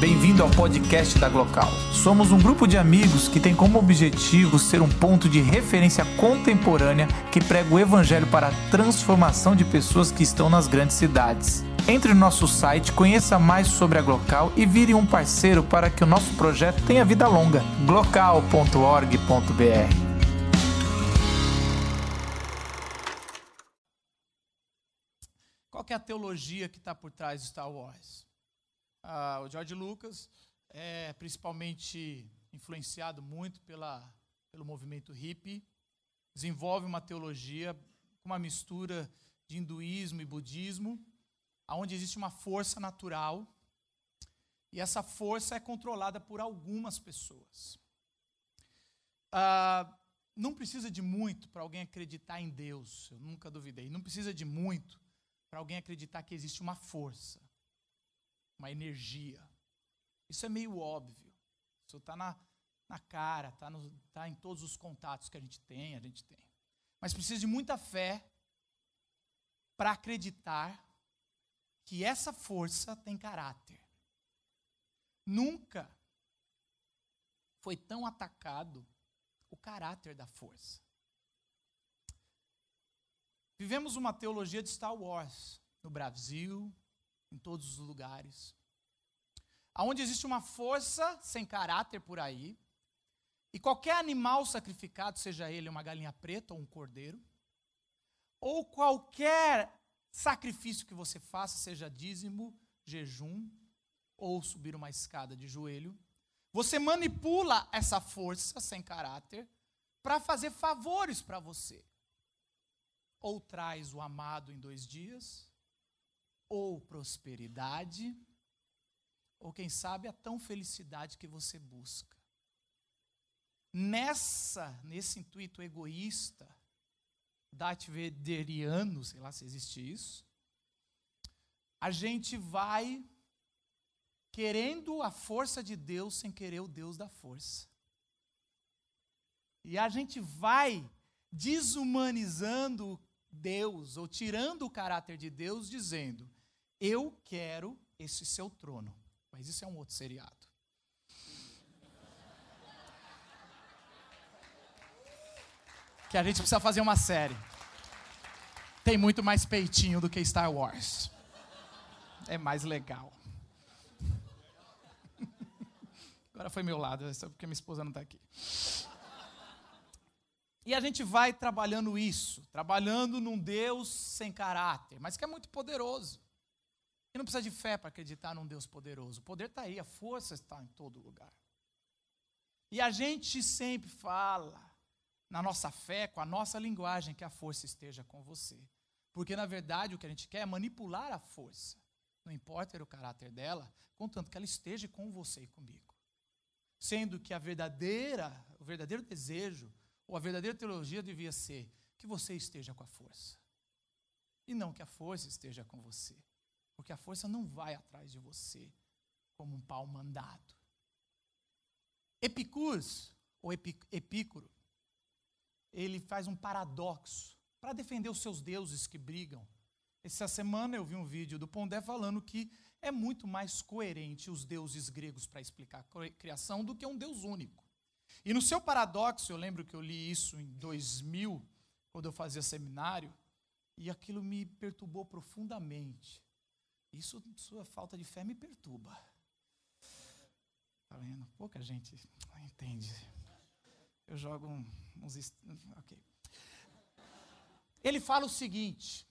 Bem-vindo ao podcast da Glocal. Somos um grupo de amigos que tem como objetivo ser um ponto de referência contemporânea que prega o evangelho para a transformação de pessoas que estão nas grandes cidades. Entre no nosso site, conheça mais sobre a Glocal e vire um parceiro para que o nosso projeto tenha vida longa. glocal.org.br Qual é a teologia que está por trás de Star Wars? Ah, o George Lucas é principalmente influenciado muito pela, pelo movimento hippie, desenvolve uma teologia com uma mistura de hinduísmo e budismo, onde existe uma força natural, e essa força é controlada por algumas pessoas. Ah, não precisa de muito para alguém acreditar em Deus, eu nunca duvidei. Não precisa de muito para alguém acreditar que existe uma força uma energia. Isso é meio óbvio. Isso está na, na cara, está tá em todos os contatos que a gente tem, a gente tem. Mas precisa de muita fé para acreditar que essa força tem caráter. Nunca foi tão atacado o caráter da força. Vivemos uma teologia de Star Wars no Brasil, em todos os lugares. Aonde existe uma força sem caráter por aí, e qualquer animal sacrificado, seja ele uma galinha preta ou um cordeiro, ou qualquer sacrifício que você faça, seja dízimo, jejum ou subir uma escada de joelho, você manipula essa força sem caráter para fazer favores para você. Ou traz o amado em dois dias, ou prosperidade, ou quem sabe a tão felicidade que você busca. Nessa, nesse intuito egoísta, Darth Vaderiano, sei lá se existe isso, a gente vai querendo a força de Deus sem querer o Deus da força. E a gente vai desumanizando Deus, ou tirando o caráter de Deus, dizendo: eu quero esse seu trono. Mas isso é um outro seriado. Que a gente precisa fazer uma série. Tem muito mais peitinho do que Star Wars. É mais legal. Agora foi meu lado, é só porque minha esposa não está aqui. E a gente vai trabalhando isso, trabalhando num Deus sem caráter, mas que é muito poderoso. Não precisa de fé para acreditar num Deus poderoso. O poder está aí, a força está em todo lugar. E a gente sempre fala, na nossa fé, com a nossa linguagem, que a força esteja com você. Porque, na verdade, o que a gente quer é manipular a força. Não importa o caráter dela, contanto que ela esteja com você e comigo. Sendo que a verdadeira, o verdadeiro desejo, ou a verdadeira teologia devia ser que você esteja com a força. E não que a força esteja com você. Porque a força não vai atrás de você como um pau mandado. Epicurus, ou Epícoro, ele faz um paradoxo para defender os seus deuses que brigam. Essa semana eu vi um vídeo do Pondé falando que é muito mais coerente os deuses gregos para explicar a criação do que um deus único. E no seu paradoxo, eu lembro que eu li isso em 2000, quando eu fazia seminário, e aquilo me perturbou profundamente. Isso, sua falta de fé me perturba. Tá vendo? Pouca gente entende. Eu jogo uns. Ok. Ele fala o seguinte: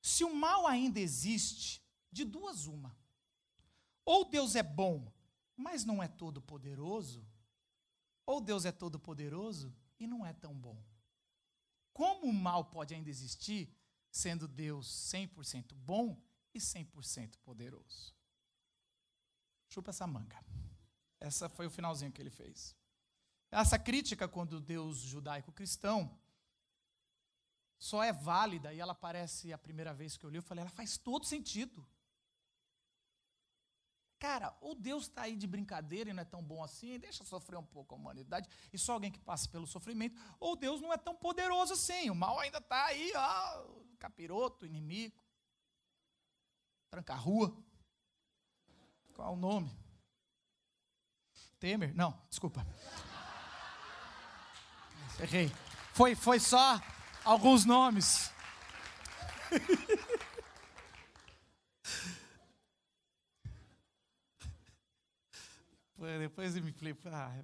se o mal ainda existe, de duas uma. Ou Deus é bom, mas não é todo poderoso, ou Deus é todo poderoso e não é tão bom. Como o mal pode ainda existir, sendo Deus 100% bom e 100% poderoso. Chupa essa manga. Essa foi o finalzinho que ele fez. Essa crítica quando Deus judaico-cristão só é válida e ela aparece a primeira vez que eu li, eu falei, ela faz todo sentido. Cara, ou Deus está aí de brincadeira e não é tão bom assim, deixa sofrer um pouco a humanidade, e só alguém que passa pelo sofrimento, ou Deus não é tão poderoso assim, o mal ainda está aí, ó, capiroto, inimigo. Tranca-rua. Qual o nome? Temer? Não, desculpa. Errei. Foi, foi só alguns nomes. Depois eu me falei, ah, é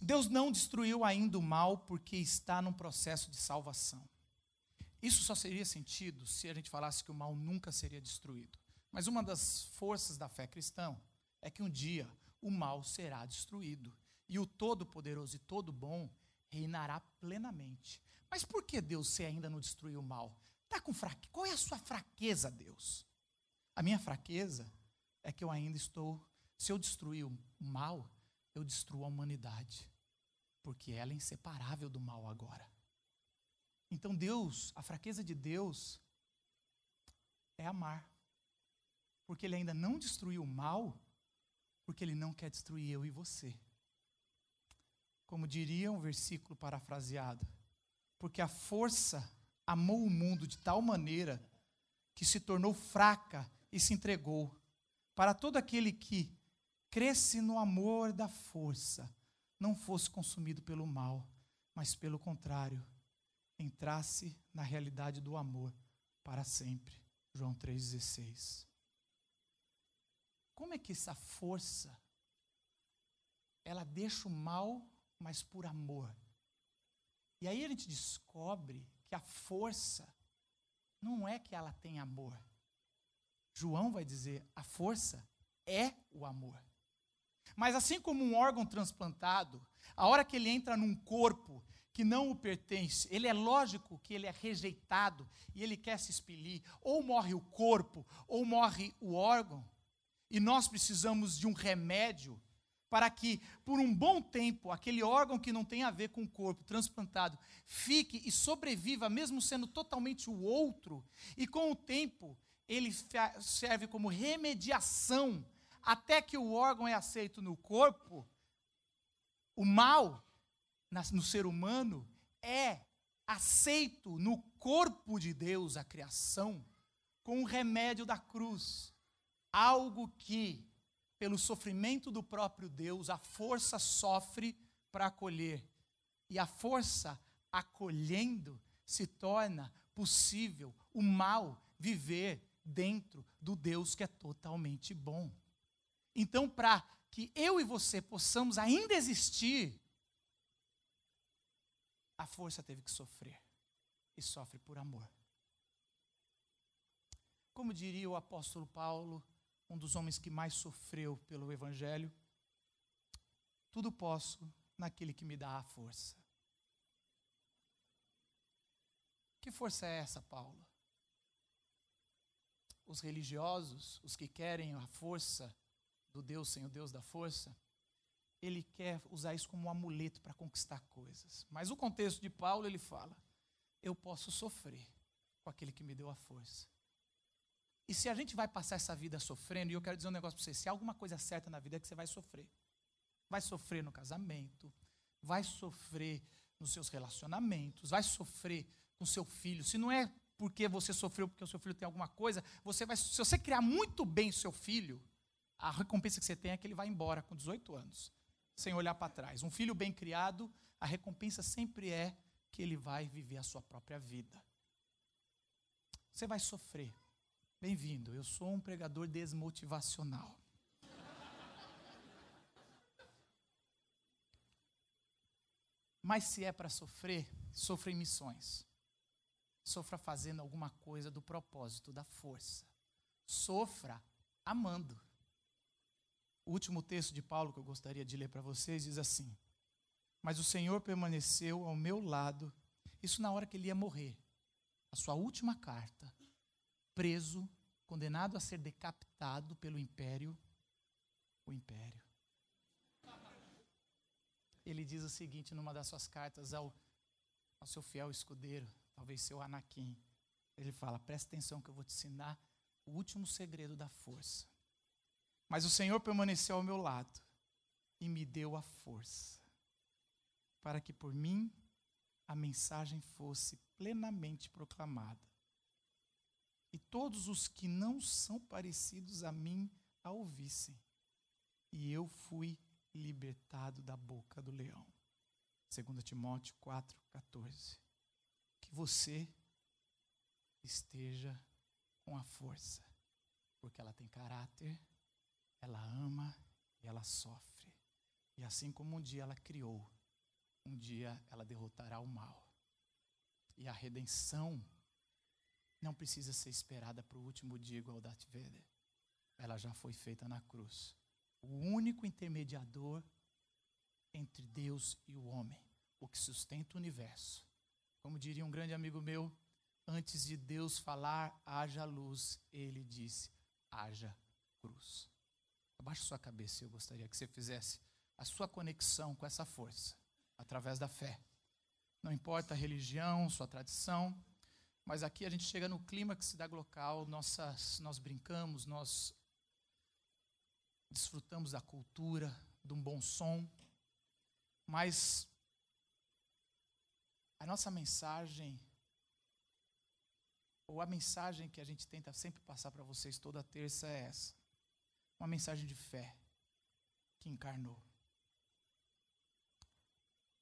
Deus não destruiu ainda o mal porque está num processo de salvação. Isso só seria sentido se a gente falasse que o mal nunca seria destruído. Mas uma das forças da fé cristã é que um dia o mal será destruído e o Todo-Poderoso e Todo-Bom reinará plenamente. Mas por que Deus se ainda não destruiu o mal? Tá com fraque... Qual é a sua fraqueza, Deus? A minha fraqueza é que eu ainda estou. Se eu destruir o mal, eu destruo a humanidade, porque ela é inseparável do mal agora. Então Deus, a fraqueza de Deus é amar. Porque ele ainda não destruiu o mal, porque ele não quer destruir eu e você. Como diria um versículo parafraseado, porque a força amou o mundo de tal maneira que se tornou fraca e se entregou para todo aquele que cresce no amor da força, não fosse consumido pelo mal, mas pelo contrário, entrasse na realidade do amor para sempre. João 3,16. Como é que essa força ela deixa o mal, mas por amor? E aí a gente descobre que a força não é que ela tem amor. João vai dizer: a força é o amor. Mas assim como um órgão transplantado, a hora que ele entra num corpo que não o pertence, ele é lógico que ele é rejeitado e ele quer se expelir, ou morre o corpo, ou morre o órgão, e nós precisamos de um remédio para que, por um bom tempo, aquele órgão que não tem a ver com o corpo transplantado fique e sobreviva, mesmo sendo totalmente o outro, e com o tempo ele serve como remediação. Até que o órgão é aceito no corpo, o mal no ser humano é aceito no corpo de Deus, a criação, com o remédio da cruz. Algo que, pelo sofrimento do próprio Deus, a força sofre para acolher. E a força acolhendo se torna possível o mal viver dentro do Deus que é totalmente bom. Então, para que eu e você possamos ainda existir, a força teve que sofrer. E sofre por amor. Como diria o apóstolo Paulo, um dos homens que mais sofreu pelo Evangelho, tudo posso naquele que me dá a força. Que força é essa, Paulo? Os religiosos, os que querem a força do Deus sem o Deus da força, ele quer usar isso como um amuleto para conquistar coisas. Mas o contexto de Paulo, ele fala: eu posso sofrer com aquele que me deu a força. E se a gente vai passar essa vida sofrendo, e eu quero dizer um negócio para você: se há alguma coisa certa na vida é que você vai sofrer. Vai sofrer no casamento, vai sofrer nos seus relacionamentos, vai sofrer com seu filho. Se não é porque você sofreu porque o seu filho tem alguma coisa, você vai, se você criar muito bem seu filho, a recompensa que você tem é que ele vai embora com 18 anos sem olhar para trás. Um filho bem criado, a recompensa sempre é que ele vai viver a sua própria vida. Você vai sofrer. Bem-vindo, eu sou um pregador desmotivacional. Mas se é para sofrer, sofra em missões. Sofra fazendo alguma coisa do propósito, da força. Sofra amando. O último texto de Paulo que eu gostaria de ler para vocês diz assim: Mas o Senhor permaneceu ao meu lado, isso na hora que ele ia morrer, a sua última carta, preso, condenado a ser decapitado pelo império, o império. Ele diz o seguinte numa das suas cartas ao, ao seu fiel escudeiro, talvez seu Anakim. Ele fala: presta atenção que eu vou te ensinar o último segredo da força. Mas o Senhor permaneceu ao meu lado e me deu a força para que por mim a mensagem fosse plenamente proclamada. E todos os que não são parecidos a mim a ouvissem. E eu fui libertado da boca do leão. 2 Timóteo 4, 14. Que você esteja com a força, porque ela tem caráter, ela ama e ela sofre. E assim como um dia ela criou, um dia ela derrotará o mal. E a redenção não precisa ser esperada para o último dia, igual Darth Vader. Ela já foi feita na cruz. O único intermediador entre Deus e o homem, o que sustenta o universo. Como diria um grande amigo meu, antes de Deus falar, haja luz, ele disse, haja cruz. Abaixe sua cabeça, eu gostaria que você fizesse a sua conexão com essa força, através da fé. Não importa a religião, sua tradição, mas aqui a gente chega no clímax da local, nossas, nós brincamos, nós desfrutamos da cultura, de um bom som, mas a nossa mensagem, ou a mensagem que a gente tenta sempre passar para vocês toda terça é essa: uma mensagem de fé que encarnou.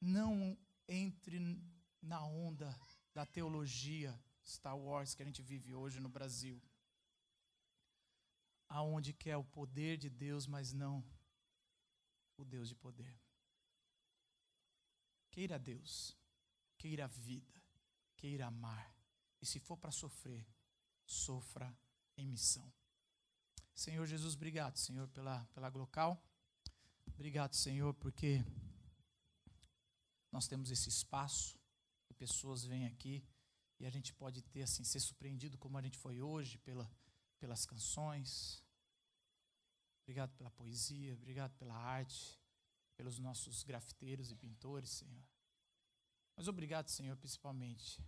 Não entre na onda da teologia Star Wars que a gente vive hoje no Brasil. Aonde quer o poder de Deus, mas não o Deus de poder. Queira Deus, queira vida, queira amar. E se for para sofrer, sofra em missão. Senhor Jesus, obrigado, Senhor, pela, pela Glocal. Obrigado, Senhor, porque nós temos esse espaço e pessoas vêm aqui e a gente pode ter assim ser surpreendido como a gente foi hoje pela, pelas canções. Obrigado pela poesia, obrigado pela arte, pelos nossos grafiteiros e pintores, Senhor. Mas obrigado, Senhor, principalmente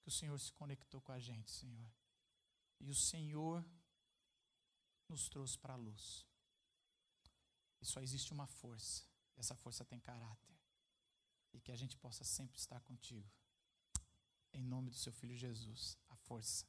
que o Senhor se conectou com a gente, Senhor. E o Senhor nos trouxe para a luz. E só existe uma força. E essa força tem caráter. E que a gente possa sempre estar contigo. Em nome do seu filho Jesus, a força.